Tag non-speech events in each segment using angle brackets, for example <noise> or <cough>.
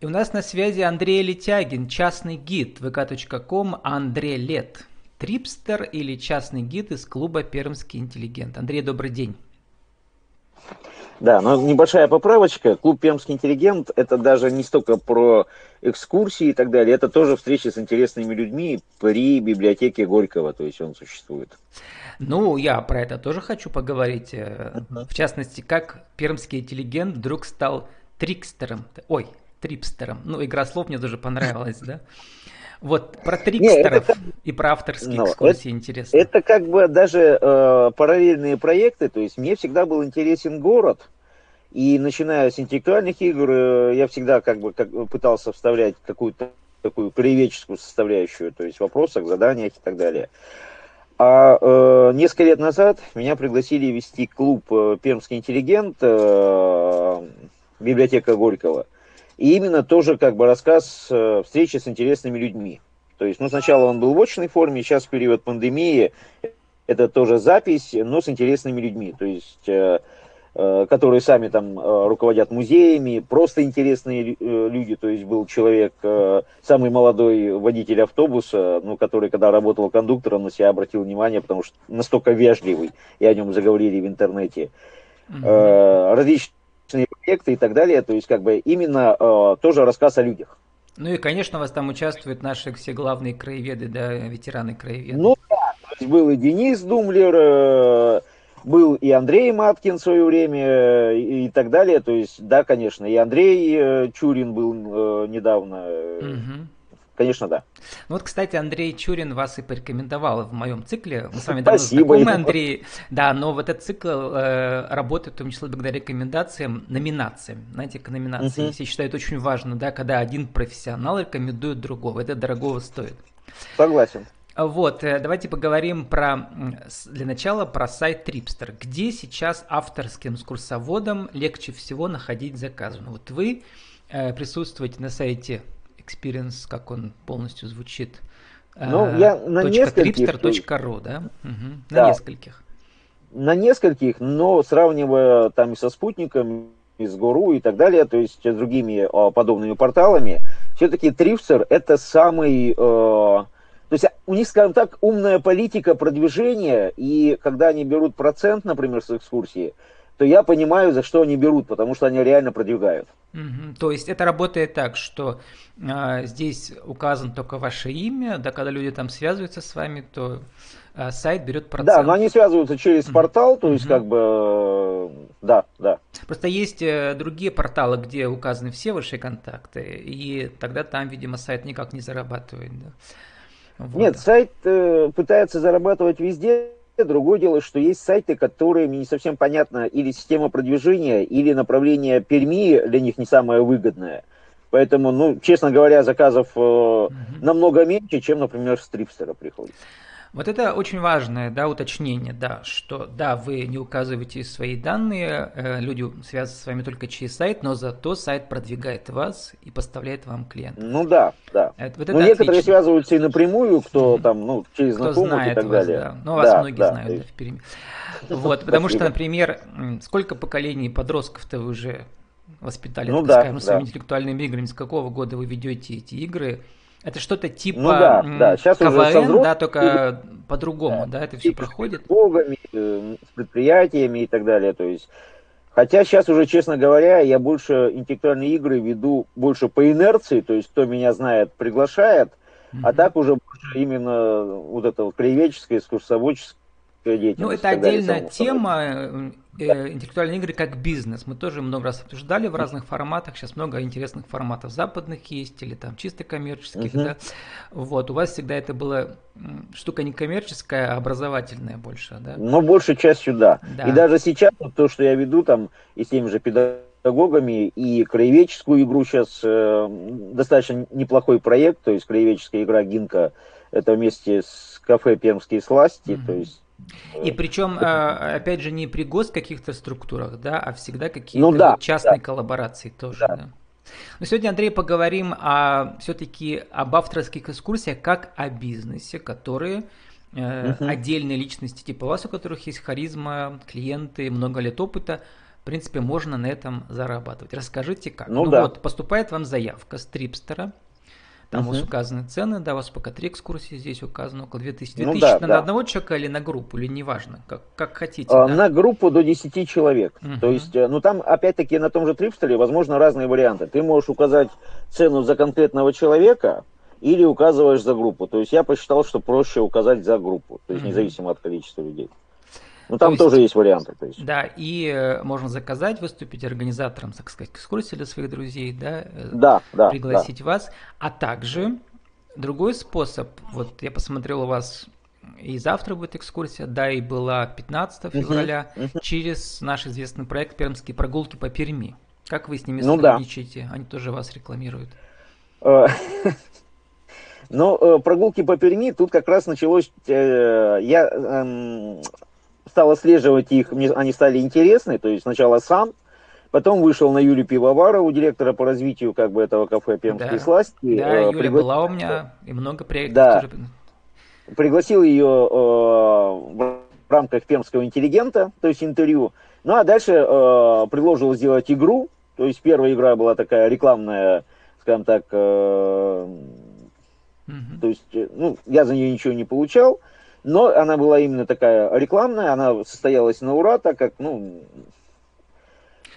И у нас на связи Андрей Летягин, частный гид vk.com Андрей Лет. Трипстер или частный гид из клуба «Пермский интеллигент». Андрей, добрый день. Да, но небольшая поправочка. Клуб «Пермский интеллигент» — это даже не столько про экскурсии и так далее, это тоже встречи с интересными людьми при библиотеке Горького, то есть он существует. Ну, я про это тоже хочу поговорить. Uh-huh. В частности, как пермский интеллигент вдруг стал трикстером. Ой, трипстером. Ну, игра слов мне тоже понравилась, да? <laughs> Вот про трикстеров Нет, и про авторские ну, экскурсии это, интересно. Это как бы даже э, параллельные проекты, то есть мне всегда был интересен город, и начиная с интеллектуальных игр, э, я всегда как бы как, пытался вставлять какую-то такую краеведческую составляющую, то есть в вопросах, заданиях и так далее. А э, несколько лет назад меня пригласили вести клуб э, «Пермский интеллигент», э, библиотека Горького – и именно тоже как бы рассказ э, встречи с интересными людьми. То есть, ну, сначала он был в очной форме, сейчас в период пандемии это тоже запись, но с интересными людьми. То есть, э, э, которые сами там руководят музеями, просто интересные люди. То есть, был человек, самый молодой водитель автобуса, ну, который, когда работал кондуктором, на себя обратил внимание, потому что настолько вежливый, и о нем заговорили в интернете. Mm-hmm. Различные проекты и так далее. То есть, как бы именно э, тоже рассказ о людях. Ну и, конечно, у вас там участвуют наши все главные краеведы, да, ветераны краеведы. Ну да, то есть был и Денис Думлер, э, был и Андрей Маткин в свое время э, и, и так далее. То есть, да, конечно, и Андрей э, Чурин был э, недавно. Угу. Конечно, да. Ну вот, кстати, Андрей Чурин вас и порекомендовал в моем цикле. Мы с вами давно Спасибо знакомы, Андрей. Да, но вот этот цикл э, работает в том числе благодаря рекомендациям, номинациям. Знаете, к номинации угу. все считают очень важно, да, когда один профессионал рекомендует другого. Это дорогого стоит. Согласен. Вот, э, давайте поговорим про, для начала про сайт Tripster. Где сейчас авторским экскурсоводам легче всего находить заказы? Ну, вот вы э, присутствуете на сайте experience, как он полностью звучит. Ну, а, я на нескольких... Tripster.ru, да? Угу. На да. нескольких. На нескольких, но сравнивая там и со спутником, и с Гору и так далее, то есть с другими э, подобными порталами, все-таки Трипстер это самый... Э, то есть у них, скажем так, умная политика продвижения, и когда они берут процент, например, с экскурсии, то я понимаю, за что они берут, потому что они реально продвигают. Угу. То есть это работает так, что э, здесь указано только ваше имя, да, когда люди там связываются с вами, то э, сайт берет процент. Да, но они связываются через угу. портал, то есть угу. как бы, э, да, да. Просто есть э, другие порталы, где указаны все ваши контакты, и тогда там, видимо, сайт никак не зарабатывает. Да. Вот. Нет, сайт э, пытается зарабатывать везде, Другое дело, что есть сайты, которые мне не совсем понятно, или система продвижения, или направление Перми для них не самое выгодное. Поэтому, ну, честно говоря, заказов э, угу. намного меньше, чем, например, с Трипстера приходится. Вот это очень важное да, уточнение, да, что да, вы не указываете свои данные, э, люди связываются с вами только через сайт, но зато сайт продвигает вас и поставляет вам клиентов. Ну да, да. Это, вот это некоторые связываются и напрямую, кто mm-hmm. там, ну, через кто знакомых знает и так вас, далее. Да. Ну, вас да, многие да, знают в Перми. <laughs> Вот, потому что, например, сколько поколений подростков-то вы уже воспитали, ну, так да, скажем, да. своими интеллектуальными играми, с какого года вы ведете эти игры, это что-то типа ну, да, да. Сейчас КВН, уже взрослыми, да, только по-другому, да, да это все проходит? С э, с предприятиями и так далее, то есть... Хотя сейчас уже, честно говоря, я больше интеллектуальные игры веду больше по инерции, то есть кто меня знает, приглашает, mm-hmm. а так уже больше именно вот это вот краеведческое, экскурсоводческое деятельность. Ну, это отдельная тема, э, интеллектуальные игры как бизнес. Мы тоже много раз обсуждали в разных форматах. Сейчас много интересных форматов западных есть, или там чисто коммерческих. Uh-huh. Да? Вот, у вас всегда это была штука не коммерческая, а образовательная больше, да? Но большей частью да. да. И даже сейчас то, что я веду там и с теми же педагогами, и краеведческую игру сейчас э, достаточно неплохой проект, то есть краеведческая игра Гинка, это вместе с кафе Пермские сласти, uh-huh. то есть и причем, а, опять же, не при гос каких-то структурах, да, а всегда какие-то ну, да, частные да. коллаборации тоже. Да. Да. Но сегодня, Андрей, поговорим о, все-таки об авторских экскурсиях как о бизнесе, которые э, угу. отдельные личности типа вас, у которых есть харизма, клиенты, много лет опыта, в принципе, можно на этом зарабатывать. Расскажите как. Ну, ну да. вот, поступает вам заявка с Трипстера, там угу. у вас указаны цены, да, у вас пока три экскурсии здесь указано, около 2000. 2000 ну, да, на да. одного человека или на группу, или неважно, как, как хотите. А, да? На группу до 10 человек. Угу. То есть, э, ну там, опять-таки, на том же Трипстере возможно разные варианты. Ты можешь указать цену за конкретного человека, или указываешь за группу. То есть я посчитал, что проще указать за группу, то есть угу. независимо от количества людей. Ну, там то тоже есть варианты. То есть. Да, и э, можно заказать, выступить организатором, так сказать, экскурсии для своих друзей, да, э, да, да пригласить да. вас. А также другой способ, вот я посмотрел у вас и завтра будет экскурсия, да, и была 15 февраля, uh-huh, uh-huh. через наш известный проект «Пермские прогулки по Перми». Как вы с ними ну, сотрудничаете? Да. Они тоже вас рекламируют. Э, <laughs> но прогулки по Перми, тут как раз началось, я эм, стал отслеживать их, мне они стали интересны, то есть сначала сам, потом вышел на Юлию Пивоварову, директора по развитию как бы этого кафе «Пермские да. сласти». Да, э, Юля пригла... была у меня, и много проектов да. тоже. Пригласил ее э, в рамках «Пермского интеллигента», то есть интервью. Ну, а дальше э, предложил сделать игру, то есть первая игра была такая рекламная, скажем так, э, угу. то есть, э, ну, я за нее ничего не получал, но она была именно такая рекламная, она состоялась на ура, так как, ну...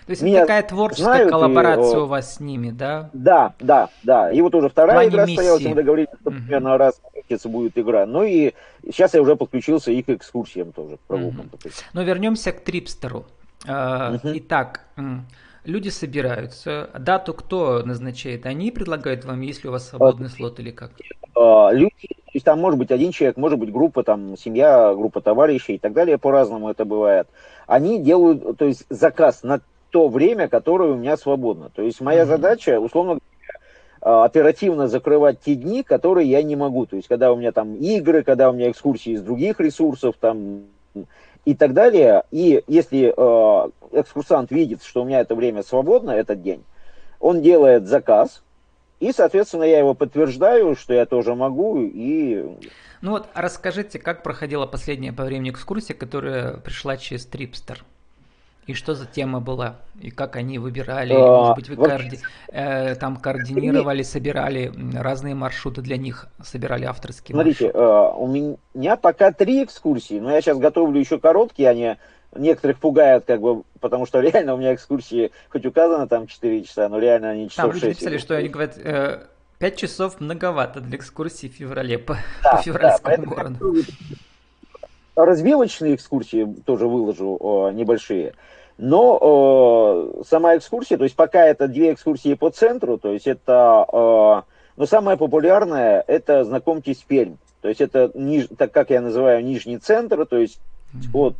То есть это такая творческая знают, коллаборация и, у вас с ними, да? Да, да, да. И вот уже вторая игра миссии. состоялась, мы договорились, что угу. примерно раз в месяц будет игра. Ну и сейчас я уже подключился и к экскурсиям тоже, прогулкам. Угу. Но вернемся к Трипстеру. Угу. Итак, люди собираются. Дату кто назначает? Они предлагают вам, если у вас свободный слот или как? А, люди, то есть там может быть один человек, может быть группа, там семья, группа товарищей и так далее, по-разному это бывает. Они делают, то есть заказ на то время, которое у меня свободно. То есть моя mm-hmm. задача, условно говоря, оперативно закрывать те дни, которые я не могу. То есть когда у меня там игры, когда у меня экскурсии из других ресурсов, там и так далее. И если э, экскурсант видит, что у меня это время свободно, этот день, он делает заказ, и, соответственно, я его подтверждаю, что я тоже могу, и... Ну вот, расскажите, как проходила последняя по времени экскурсия, которая пришла через Трипстер? И что за тема была? И как они выбирали? Или, может быть, вы вот... коорди... э, там координировали, собирали разные маршруты для них, собирали авторские Смотрите, э, у меня пока три экскурсии, но я сейчас готовлю еще короткие, они некоторых пугают, как бы, потому что <laughs> реально у меня экскурсии, хоть указано там 4 часа, но реально они часов Там люди написали, что они говорят, э, 5 часов многовато для экскурсии в феврале по, да, по февральскому да, городу. Развилочные экскурсии тоже выложу э, небольшие. Но э, сама экскурсия, то есть пока это две экскурсии по центру, то есть это, э, ну, самое популярное, это знакомьтесь с Пермь. То есть это, ниж, так как я называю, нижний центр, то есть от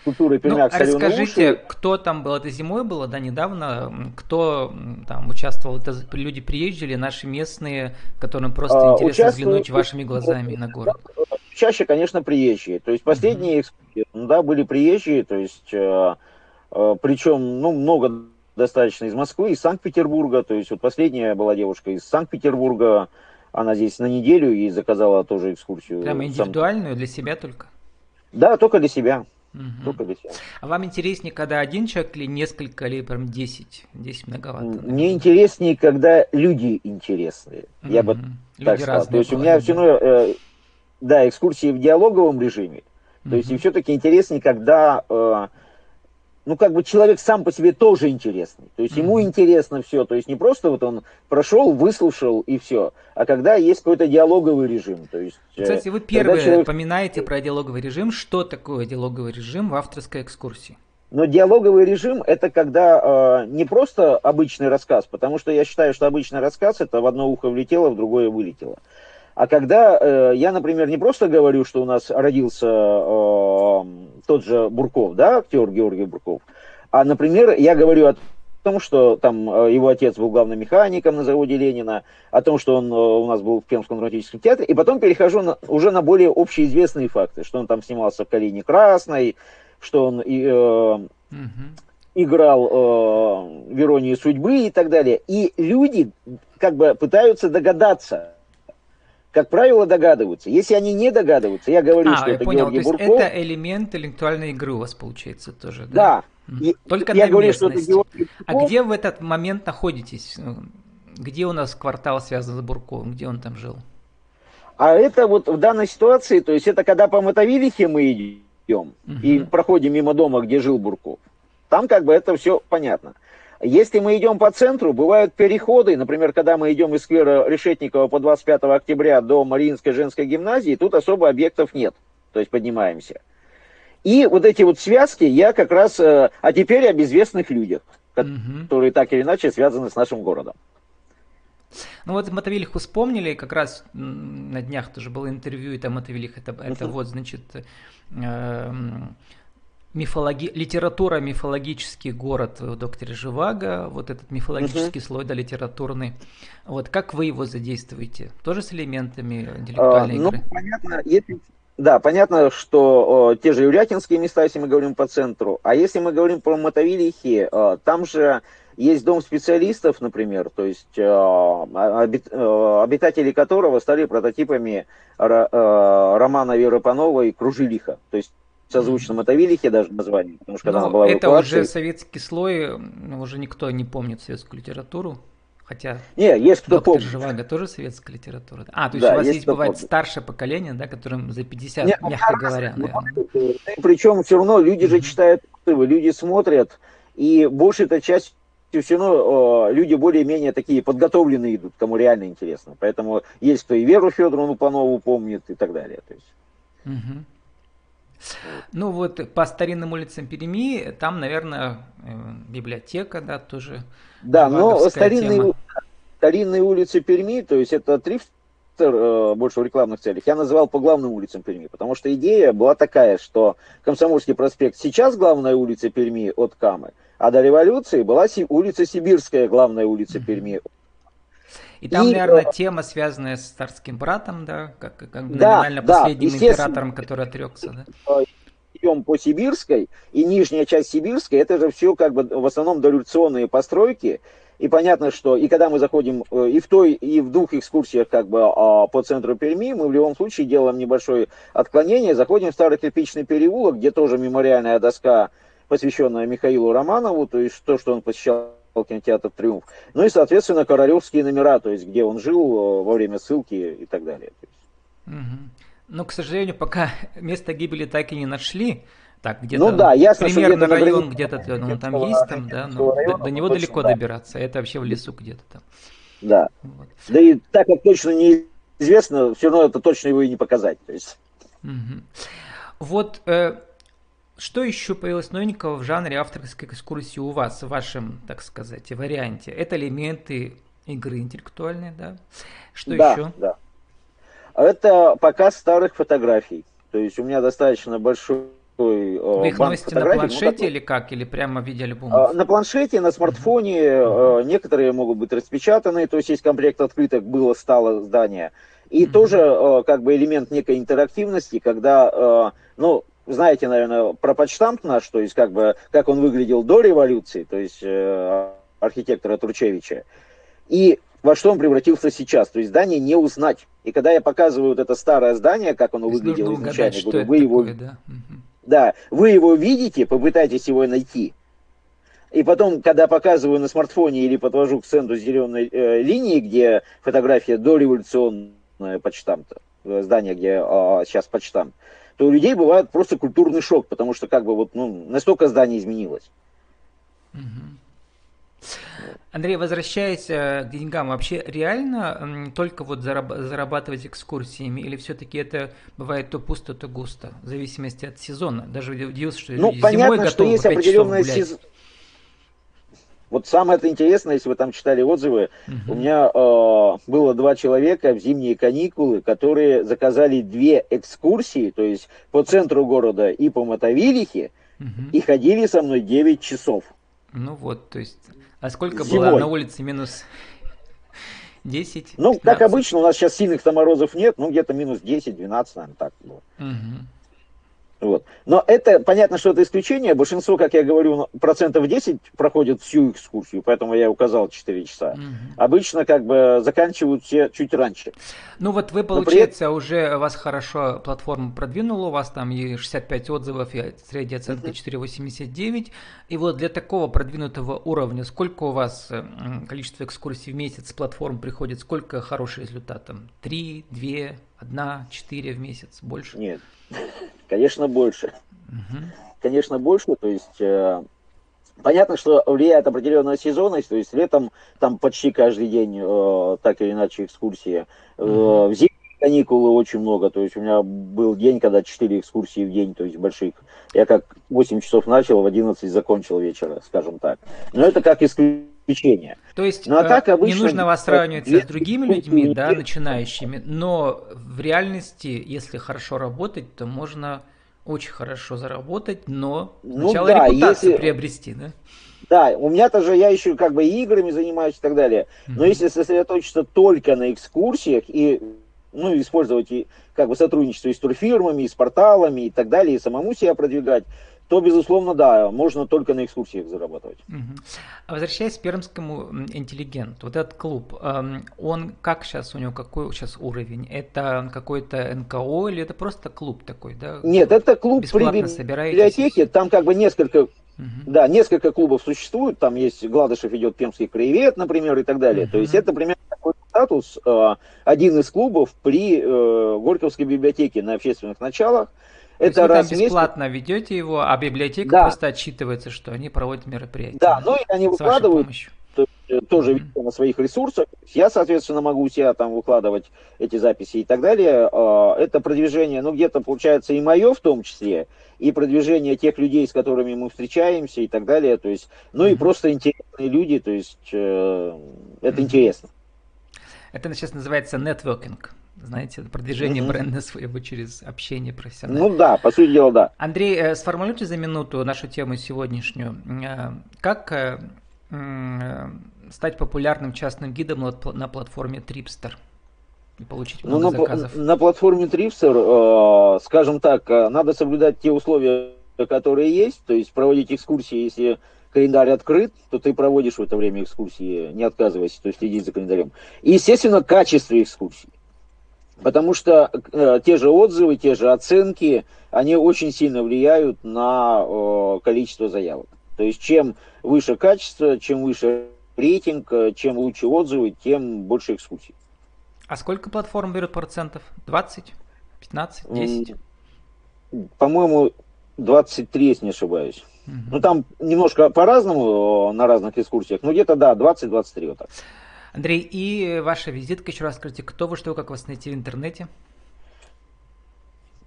э, культуры Пермяк ну, Расскажите, кто там был, это зимой было, да, недавно, кто там участвовал, это люди приезжали, наши местные, которым просто а, интересно взглянуть вашими глазами на город? Чаще, конечно, приезжие, то есть последние mm-hmm. экскурсии, да, были приезжие, то есть, э, э, причем, ну, много достаточно из Москвы, из Санкт-Петербурга, то есть вот последняя была девушка из Санкт-Петербурга, она здесь на неделю и заказала тоже экскурсию. Прямо индивидуальную, для себя только? Да, только для себя. Угу. А вам интереснее, когда один человек или несколько, или прям 10? 10 многовато. Наверное. Мне интереснее, когда люди интересные. Угу. Я бы люди так сказал. То есть у меня все равно, э, да, экскурсии в диалоговом режиме. То угу. есть и все-таки интереснее, когда э, ну, как бы человек сам по себе тоже интересный. То есть mm-hmm. ему интересно все. То есть не просто вот он прошел, выслушал и все, а когда есть какой-то диалоговый режим. То есть, э, Кстати, вы первые человек... поминаете про диалоговый режим. Что такое диалоговый режим в авторской экскурсии? Но диалоговый режим это когда э, не просто обычный рассказ, потому что я считаю, что обычный рассказ это в одно ухо влетело, в другое вылетело. А когда э, я, например, не просто говорю, что у нас родился э, тот же Бурков, да, актер Георгий Бурков, а, например, я говорю о том, что там э, его отец был главным механиком на заводе Ленина, о том, что он э, у нас был в Пермском драматическом театре, и потом перехожу на, уже на более общеизвестные факты, что он там снимался в «Калине Красной», что он и, э, угу. играл э, в «Иронии судьбы» и так далее. И люди как бы пытаются догадаться, как правило, догадываются. Если они не догадываются, я говорю, а, что я это понял, Георгий то есть Бурков. это элемент интеллектуальной игры у вас получается тоже, да? Да. И, Только я на говорю, местности. что это Георгий А где в этот момент находитесь? Где у нас квартал связан с Бурковым? Где он там жил? А это вот в данной ситуации, то есть это когда по Мотовилихе мы идем угу. и проходим мимо дома, где жил Бурков. Там как бы это все понятно. Если мы идем по центру, бывают переходы, например, когда мы идем из сквера Решетникова по 25 октября до Мариинской женской гимназии, тут особо объектов нет, то есть поднимаемся. И вот эти вот связки я как раз, э, а теперь о безвестных людях, которые так или иначе связаны с нашим городом. Ну вот Мотовилиху вспомнили, как раз на днях тоже было интервью, это Мотовилих, это, это вот, значит, э, мифологи... литература, мифологический город в докторе Живаго, вот этот мифологический uh-huh. слой, да, литературный. Вот как вы его задействуете? Тоже с элементами интеллектуальной а, игры? Ну, понятно, если... Да, понятно, что о, те же Юрятинские места, если мы говорим по центру, а если мы говорим про Мотовилихи, о, там же есть дом специалистов, например, то есть э, обит, э, обитатели которого стали прототипами э, романа Веры Пановой «Кружилиха». То есть созвучно Мотовилихе даже название, потому что когда ну, она была Это уже советский слой, уже никто не помнит советскую литературу. Хотя не, есть кто доктор помнит. Живаго тоже советская литература. А, то есть да, у вас есть, есть бывает помнит. старшее поколение, да, которым за 50, не, ну, мягко говоря. Ну, причем все равно люди mm-hmm. же читают, люди смотрят, и большая часть все равно люди более-менее такие подготовленные идут, кому реально интересно. Поэтому есть кто и Веру Федоровну Панову помнит и так далее. То есть. Угу. Ну вот по старинным улицам Перми, там, наверное, э, библиотека, да, тоже. Да, но старинные, старинные улицы Перми, то есть это трифтер э, больше в рекламных целях, я называл по главным улицам Перми, потому что идея была такая, что Комсомольский проспект сейчас главная улица Перми от Камы, а до революции была улица Сибирская, главная улица Перми и там, и, наверное, э, тема, связанная с царским братом, да, как, как да, номинально да, последним императором, который отрекся, да? Идем по Сибирской, и нижняя часть Сибирской, это же все как бы в основном дореволюционные постройки, и понятно, что и когда мы заходим э, и в той, и в двух экскурсиях как бы а, по центру Перми, мы в любом случае делаем небольшое отклонение, заходим в старый кирпичный переулок, где тоже мемориальная доска, посвященная Михаилу Романову, то есть то, что он посещал кинотеатр «Триумф». Ну и, соответственно, королевские номера, то есть где он жил э, во время ссылки и так далее. Угу. Но, к сожалению, пока <laughs> место гибели так и не нашли, так, где-то ну, да, ясно, примерно где район где-то ну, там есть, там, да, но района, до, до него далеко да. добираться, это вообще в лесу где-то там. Да. Вот. Да и так как точно неизвестно, все равно это точно его и не показать. То есть. Угу. Вот э, что еще появилось новенького в жанре авторской экскурсии у вас, в вашем, так сказать, варианте? Это элементы игры интеллектуальные, да? Что да, еще? Да. Это показ старых фотографий. То есть у меня достаточно большой э, Вы их носите на ну, планшете ну, или как? Или прямо в виде альбома? А, на планшете, на смартфоне. Uh-huh. Некоторые могут быть распечатаны. То есть есть комплект открыток, было, стало здание. И uh-huh. тоже э, как бы элемент некой интерактивности, когда, ну, знаете, наверное, про почтамп наш, то есть как бы, как он выглядел до революции, то есть э, архитектора Турчевича, и во что он превратился сейчас. То есть здание не узнать. И когда я показываю вот это старое здание, как оно выглядело изначально, угадать, говорю, вы его... да? да, вы его видите, попытайтесь его найти. И потом, когда показываю на смартфоне или подвожу к центру зеленой э, линии, где фотография дореволюционная почтамта, э, здание, где э, сейчас почтамт, то у людей бывает просто культурный шок, потому что как бы вот ну, настолько здание изменилось. Андрей, возвращаясь э, к деньгам, вообще реально только вот зарабатывать экскурсиями или все-таки это бывает то пусто, то густо, в зависимости от сезона? Даже удивился, что ну, понятно, зимой что есть определенная сезон вот самое это интересное, если вы там читали отзывы, uh-huh. у меня э, было два человека в зимние каникулы, которые заказали две экскурсии, то есть по центру города и по Мотовилихе, uh-huh. и ходили со мной 9 часов. Ну вот, то есть, а сколько Зимой. было на улице минус <laughs> 10? Ну, 15? как обычно, у нас сейчас сильных морозов нет, ну где-то минус 10-12, наверное, так было. Угу. Вот. Но это, понятно, что это исключение. Большинство, как я говорю, процентов 10 проходят всю экскурсию, поэтому я указал 4 часа. Угу. Обычно как бы заканчивают все чуть раньше. Ну вот вы, получается, при... уже вас хорошо платформа продвинула, у вас там и 65 отзывов, и средняя оценка угу. 4,89. И вот для такого продвинутого уровня, сколько у вас количество экскурсий в месяц с платформ приходит, сколько хороший результат? Там 3, 2, 1, 4 в месяц, больше? Нет, Конечно, больше. Угу. Конечно, больше. То есть э, понятно, что влияет определенная сезонность. То есть летом там почти каждый день э, так или иначе экскурсии. Угу. в зимние каникулы очень много. То есть у меня был день, когда 4 экскурсии в день, то есть больших. Я как 8 часов начал, в 11 закончил вечера, скажем так. Но это как исключение. То есть ну, а так обычно, не нужно вас сравнивать с другими людьми, да, начинающими, но в реальности, если хорошо работать, то можно очень хорошо заработать, но ну, сначала да, репутацию если... приобрести, да? Да, у меня-то же я еще как бы играми занимаюсь и так далее. Но mm-hmm. если сосредоточиться только на экскурсиях и ну, использовать и как бы сотрудничество и с турфирмами, и с порталами и так далее, и самому себя продвигать, то, безусловно, да, можно только на экскурсиях зарабатывать. Угу. А возвращаясь к пермскому интеллигенту, вот этот клуб, эм, он как сейчас, у него какой сейчас уровень? Это какой-то НКО или это просто клуб такой, да? Нет, это клуб при библиотеке, там как бы несколько Угу. Да, несколько клубов существует, там есть Гладышев идет Пермский краевед, например, и так далее. Угу. То есть это примерно такой статус, э, один из клубов при э, Горьковской библиотеке на общественных началах. Это вы раз там бесплатно ведете его, а библиотека да. просто отчитывается, что они проводят мероприятия. Да, ну и они выкладывают э, тоже mm-hmm. на своих ресурсах. Я, соответственно, могу у себя там выкладывать эти записи и так далее. А, это продвижение, ну, где-то получается и мое в том числе, и продвижение тех людей, с которыми мы встречаемся и так далее. То есть, ну mm-hmm. и просто интересные люди, то есть э, это mm-hmm. интересно. Это сейчас называется нетворкинг знаете, продвижение mm-hmm. бренда своего через общение профессиональное. Ну да, по сути дела, да. Андрей, э, сформулируйте за минуту нашу тему сегодняшнюю. Э, как э, стать популярным частным гидом на платформе Tripster? И получить много ну, заказов. На, на платформе Tripster, скажем так, надо соблюдать те условия, которые есть, то есть проводить экскурсии, если календарь открыт, то ты проводишь в это время экскурсии, не отказывайся, то есть следить за календарем. И, естественно, качество экскурсий. Потому что э, те же отзывы, те же оценки, они очень сильно влияют на э, количество заявок. То есть чем выше качество, чем выше рейтинг, э, чем лучше отзывы, тем больше экскурсий. А сколько платформ берут процентов? 20? 15? 10? По-моему, 23, если не ошибаюсь. Угу. Ну, там немножко по-разному э, на разных экскурсиях, но где-то, да, 20-23 вот так. Андрей, и ваша визитка, еще раз скажите, кто вы, что, как вас найти в интернете?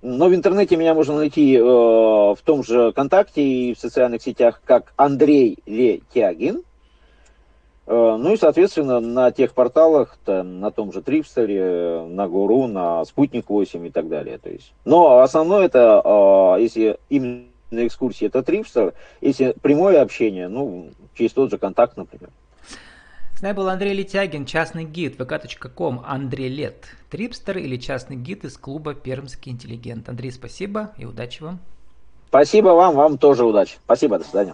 Но в интернете меня можно найти э, в том же ВКонтакте и в социальных сетях как Андрей Летягин. Э, ну и, соответственно, на тех порталах, там, на том же Трипстере, на Гуру, на Спутник 8 и так далее. То есть. Но основное это, э, если именно экскурсии, это Трипстер. Если прямое общение, ну, через тот же контакт, например. С нами был Андрей Летягин, частный гид vk.com, Андрей Лет, трипстер или частный гид из клуба Пермский интеллигент. Андрей, спасибо и удачи вам. Спасибо вам, вам тоже удачи. Спасибо, до свидания.